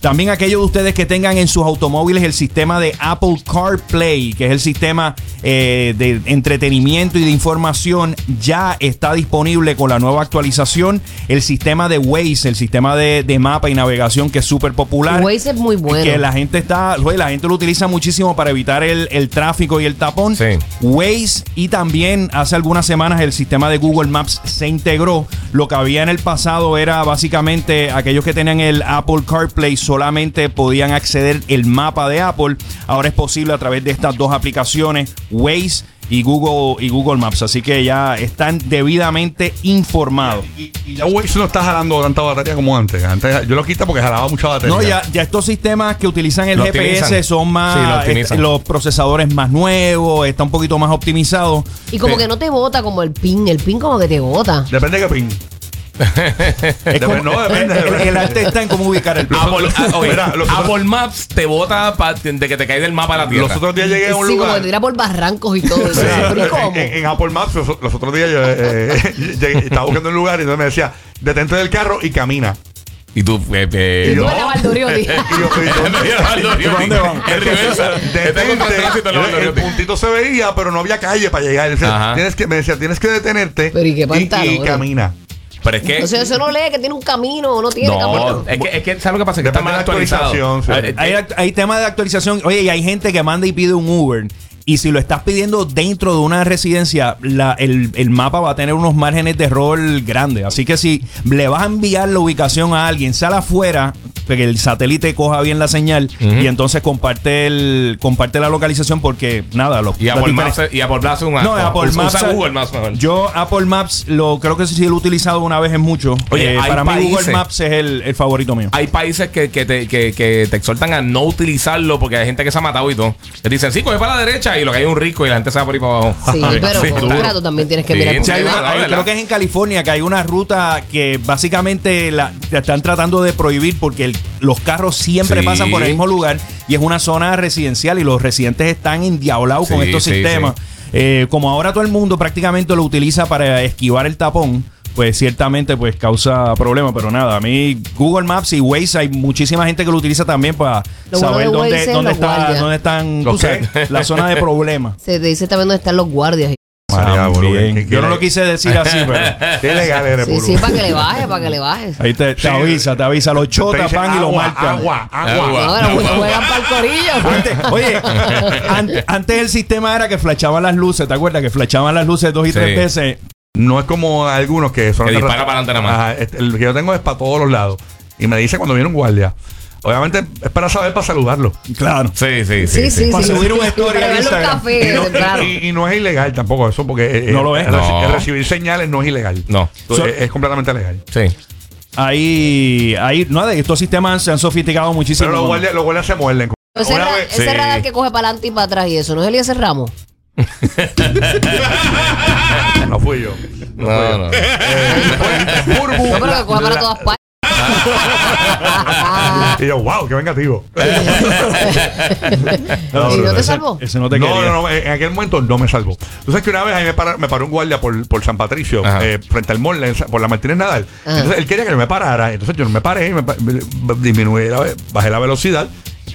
También aquellos de ustedes que tengan en sus automóviles el sistema de Apple CarPlay, que es el sistema eh, de entretenimiento y de información, ya está disponible con la nueva actualización. El sistema de Waze, el sistema de, de mapa y navegación que es súper popular. Waze es muy bueno. Que la gente está, la gente lo utiliza muchísimo para evitar el, el tráfico y el tapón. Sí. Waze y también hace algunas semanas el sistema de Google Maps se integró. Lo que había en el pasado era básicamente aquellos que tenían el Apple CarPlay solamente podían acceder el mapa de Apple. Ahora es posible a través de estas dos aplicaciones, Waze y Google y Google Maps. Así que ya están debidamente informados. Y, y ya Waze no está jalando tanta batería como antes. Antes yo lo quito porque jalaba mucha batería. No, ya, ya estos sistemas que utilizan el Lo GPS optimizan. son Sí, lo más eh, los procesadores más nuevos, está un poquito más optimizado. Y como Pe- que no te bota como el pin. El pin como que te bota. Depende de qué pin. Es como- no, depende, el, arte está en cómo ubicar el pin. Apple, ah, oye, Mira, los otros- Apple Maps te bota pa- de que te cae del mapa de la tierra. Los otros días llegué a un sí, como que lugar. te tira por barrancos y todo. Sí, Pero ¿y en, cómo? en- en Apple Maps, los, los otros días yo eh, llegué- estaba buscando un lugar y entonces me decía, detente del carro y camina. Y tú, eh, eh, Y tú yo-. Y Valdoriotti. ¿Dónde van? El, puntito se veía, pero no había calle para llegar. Tienes que, me decía, tienes que detenerte Pero ¿y qué y, pantalones? camina. Pero es que. O sea, eso no lee que tiene un camino o no tiene no, camino. es que, es que, ¿sabes lo que pasa? Que está actualizado. sí. Eh, Hay, eh, hay temas de actualización. Oye, y hay gente que manda y pide un Uber. Y si lo estás pidiendo dentro de una residencia, la- el, el mapa va a tener unos márgenes de error grandes. Así que si le vas a enviar la ubicación a alguien, sale afuera, que el satélite coja bien la señal y entonces comparte el comparte la localización porque nada, lo, Y Apple Maps, y Apple Maps es un No, Apple Maps. usa Google Maps mejor. Yo Apple Maps lo creo que sí lo he utilizado una vez en mucho. Oye, Eh, para mí Google Maps es el, el favorito mío. Hay países que, que, te, que, que te exhortan a no utilizarlo porque hay gente que se ha matado y todo. Te dicen, sí, coge para la derecha y lo que hay es un rico y la gente se va por ahí para abajo. Sí, pero Sí, tú también tienes que Sí, mirar creo que es en California que hay una ruta que básicamente la, la están tratando de prohibir porque el- los carros siempre Sí. pasan por el mismo lugar y es una zona residencial y los residentes están endiablados con estos sí, sistemas. Eh, como ahora todo el mundo prácticamente lo utiliza para esquivar el tapón, pues ciertamente pues causa problemas, pero nada, a mí Google Maps y Waze hay muchísima gente que lo utiliza también para Lo bueno saber de dónde, dónde, está, dónde están sabes, la zona de problemas. Se te dice también dónde están los guardias. María, boludo, También. ¿qué- qué- Yo no lo quise decir así, pero... Qué legal eres, Sí, sí, para que le baje, para que le baje. Ahí te, te Sí. avisa, te avisa. Los chotas van y lo marcan. Agua, agua. No, pero juegan para el corillo. Antes, oye, an- antes el sistema era que flachaban las luces, ¿te acuerdas? Que flachaban las luces dos y Sí. tres veces. No es como algunos que son Que dispara para adelante nada más. Ajá, este, el que yo tengo es para todos los lados. Y me dice cuando viene un guardia. Obviamente es para saber, para saludarlo. Claro. Sí, sí, sí. Sí, sí, sí. Para subir un Y story para en darle un Instagram. café, Y no, claro. y- y no es ilegal tampoco eso, porque eh, No lo es. el reci- No. el recibir señales no es ilegal. No. So- es, es completamente legal. Sí. Ahí, ahí, no, estos sistemas se han sofisticado muchísimo. Pero los guardias, los guardias se muerden. Ese, Una ra- ese sí. radar que coge para adelante y para atrás y eso, ¿no es Elías Ramos? no. No, no. Burbu. No, pero que para todas partes. Y yo, wow, qué vengativo. No, ¿Y no te salvó? Ese no te no, quería. no, no, en aquel momento no me salvó. Tú sabes que una vez a mí me, para- me paró un guardia por, por San Patricio, eh, frente al mall, por la Martínez Nadal. Ajá. Entonces él quería que yo me parara. Entonces yo no me paré, me, pa- me- disminuí la, ve- bajé la velocidad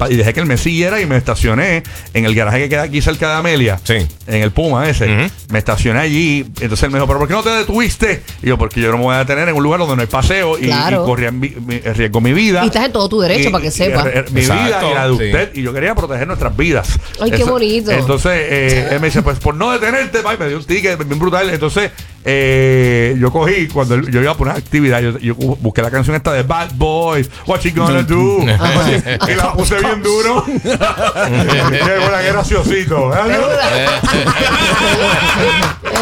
y dejé que él me siguiera y me estacioné en el garaje que queda aquí cerca de Amelia. Sí. En el Puma ese. Ujú. Me estacioné allí. Entonces él me dijo, ¿pero por qué no te detuviste? Y yo, porque yo no me voy a detener en un lugar donde no hay paseo y, Claro. y corría en, mi- mi- en riesgo mi vida. Y estás en todo tu derecho, Y- para que y- sepa. y- Mi vida y la de sí. usted. Y yo quería proteger nuestras vidas. Ay, qué bonito. Entonces, eh, él me dice, pues por no detenerte, pa, y me dio un ticket bien brutal. Entonces, eh, yo cogí, cuando yo iba por una actividad, yo, yo busqué la canción esta de Bad Boys, What You Gonna Do. y la puse bien duro. Qué buena, qué graciosito.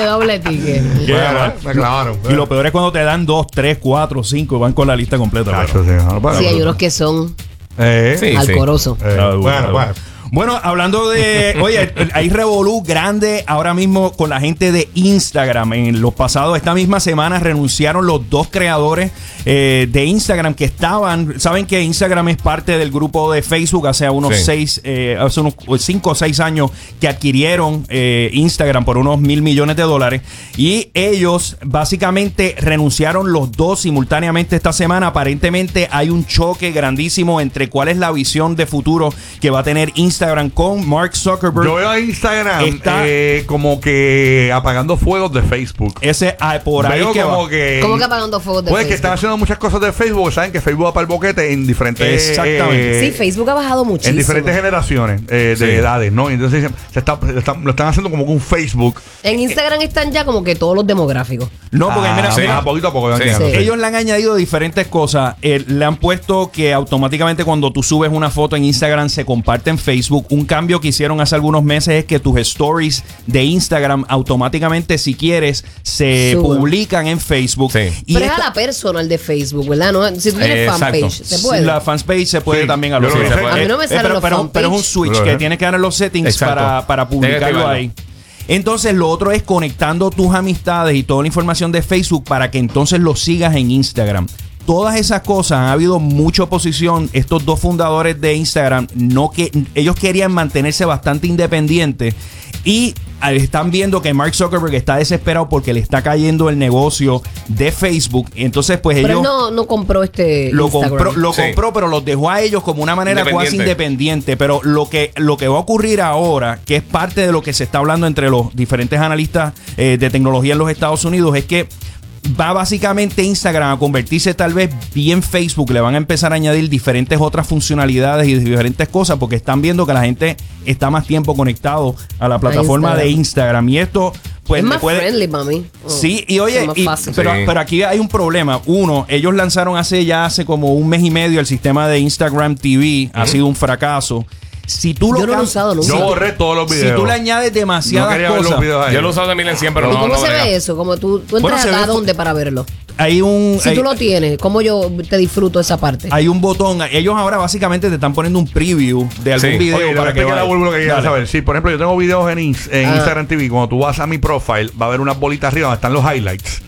Eh, doble ticket. Bueno, me clavaron. Y lo peor es cuando te dan dos, tres, cuatro, cinco y van con la lista completa. Cacho, pero- sí, no, bueno, Sí, hay unos que son Eh, Sí. alcorosos. eh, Ah, bueno, bueno. bueno. Bueno, hablando de. Oye, hay revolú grande ahora mismo con la gente de Instagram. En los pasados, esta misma semana, renunciaron los dos creadores eh, de Instagram que estaban. Saben que Instagram es parte del grupo de Facebook hace unos Sí. seis, eh, hace unos cinco o seis años que adquirieron eh, Instagram por unos mil millones de dólares. Y ellos básicamente renunciaron los dos simultáneamente esta semana. Aparentemente hay un choque grandísimo entre cuál es la visión de futuro que va a tener Instagram con Mark Zuckerberg. Yo veo a Instagram Está- eh, como que apagando fuegos de Facebook. Ese ah, por ahí Veo que como va. que. ¿Cómo que apagando fuegos de Pues que Facebook? están haciendo muchas cosas de Facebook. Saben que Facebook va para el boquete en diferentes. Exactamente. eh, Sí, Facebook ha bajado muchísimo. En diferentes generaciones eh, de Sí. edades, ¿no? Entonces se está- se está- lo están haciendo como que un Facebook. En Instagram están ya como que todos los demográficos. No, porque Ah, mira, sí, mira, ah, poquito a poco. Sí. Sí. sí. Ellos le han añadido diferentes cosas. Eh, le han puesto que automáticamente cuando tú subes una foto en Instagram se comparte en Facebook. Un cambio que hicieron hace algunos meses es que tus stories de Instagram automáticamente, si quieres, se publican en Facebook. Sí. Y Pero es a la persona, el de Facebook, ¿verdad? No, si tú tienes Eh, fanpage, se puede. La fanpage se puede Sí, también lo. Se puede. A mí no me Eh, salen pero, los pero- fanpage. pero es un switch Lo que es. tienes que dar en los settings para, para publicarlo ahí. Entonces, lo otro es conectando tus amistades y toda la información de Facebook para que entonces los sigas en Instagram. Todas esas cosas han habido mucha oposición. Estos dos fundadores de Instagram, no que ellos querían mantenerse bastante independientes y eh, están viendo que Mark Zuckerberg está desesperado porque le está cayendo el negocio de Facebook. Entonces, pues Pero ellos él no, no compró este lo Instagram. compró, lo Sí. compró, pero los dejó a ellos como una manera cuasi Independiente. independiente. Pero lo que, lo que va a ocurrir ahora, que es parte de lo que se está hablando entre los diferentes analistas eh, de tecnología en los Estados Unidos, es que va básicamente Instagram a convertirse tal vez bien Facebook. Le van a empezar a añadir diferentes otras funcionalidades y diferentes cosas porque están viendo que la gente está más tiempo conectado a la plataforma de Instagram. Y esto, pues, es más puede- friendly mí. Oh, Sí, y oye, es más y- fácil. pero, Sí. pero aquí hay un problema. Uno, ellos lanzaron hace ya hace como un mes y medio el sistema de Instagram TV. Ha sido un fracaso. Si tú lo Yo no lo he usado nunca. Yo borré todos los videos. Si tú le añades no demasiadas quería ver los cosas, videos ahí. Yo lo he usado de mil en 100, pero ¿Y no, cómo no se brega. ve eso? Como tú, tú Bueno, entras se a dónde para verlo. hay un Si hay, tú lo tienes, ¿cómo yo te disfruto esa parte? hay un botón. Ellos ahora básicamente te están poniendo un preview de algún Sí. video Oye, para que la vayas. vuelvo lo que Dale. saber. Sí, por ejemplo, yo tengo videos en, Ins- en Ah. Instagram TV. Cuando tú vas a mi profile, va a haber unas bolitas arriba donde están los highlights.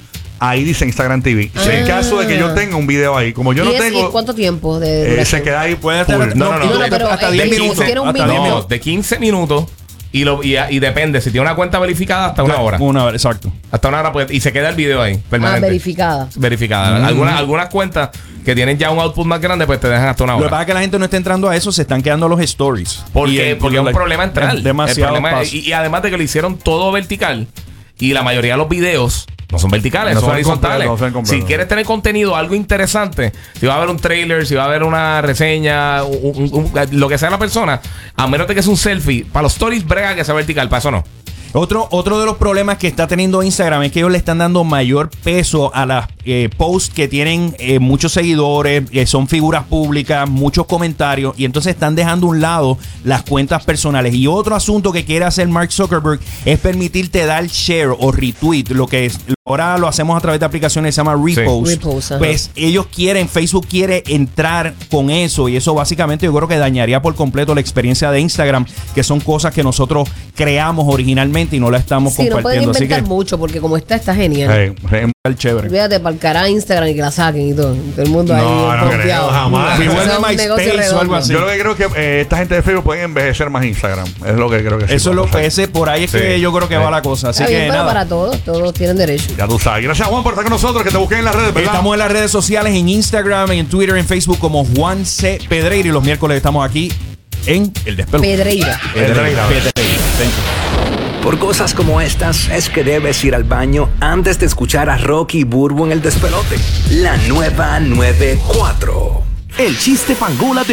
Ahí dice Instagram TV. Si en Ah. caso de que yo tenga un video ahí, como yo ¿Y no es- tengo, ¿Y cuánto tiempo de eh, se queda ahí. Puede estar full. No, no, no. No, no, pero, hasta eh, 10 de minutos. 15 un hasta video. 10 No, minutos. de 15 minutos y, lo, y, y depende. Si tiene una cuenta verificada, hasta una hora. Una hora, exacto. Hasta una hora puede- y se queda el video ahí, Ah, permanente. verificada. verificada. Algunas, algunas cuentas que tienen ya un output más grande, pues te dejan hasta una Lo que hora. pasa es que la gente no está entrando a eso, se están quedando los stories. Porque, porque es un like, problema entrar. Demasiado El problema- espacio. y, y además de que lo hicieron todo vertical y la mayoría de los videos no son verticales, No son horizontales. no si quieres tener contenido, algo interesante, si va a haber un trailer, si va a haber una reseña, un- un- un- lo que sea la persona, a menos de que sea un selfie, para los stories brega que sea vertical, para eso no. Otro, otro de los problemas que está teniendo Instagram es que ellos le están dando mayor peso a las eh, posts que tienen eh, muchos seguidores, que son figuras públicas, muchos comentarios, y entonces están dejando a un lado las cuentas personales. Y otro asunto que quiere hacer Mark Zuckerberg es permitirte dar share o retweet, lo que es, ahora lo hacemos a través de aplicaciones que se llama Repost. Pues ellos quieren, Facebook quiere entrar con eso, y eso básicamente yo creo que dañaría por completo la experiencia de Instagram, que son cosas que nosotros creamos originalmente y no la estamos Sí, no pueden compartiendo. Así inventar que mucho porque como está, está genial. Eh, el chévere. Olvídate, para el cara Instagram y que la saquen y todo. Todo el mundo ahí. No, no confiado. creo, jamás. Es un negocio MySpace o algo así. Yo lo que creo que eh, esta gente de Facebook pueden envejecer más Instagram. Es lo que creo que sí. Eso es lo que ese, por ahí es Sí. que yo creo que va la cosa. Así Está bien, que pero nada. para todos, todos tienen derecho. Ya tú sabes. Gracias, Juan, por estar con nosotros. Que te busquen en las redes, ¿verdad? Estamos en las redes sociales, en Instagram, en Twitter, en Facebook como Juan C. Pedreira y los miércoles estamos aquí en El Despelo. Pedreira. Pedreira. Pedreira. Thank you. Por cosas como estas es que debes ir al baño antes de escuchar a Rocky y Burbu en el despelote. La nueva 94. El chiste fangula de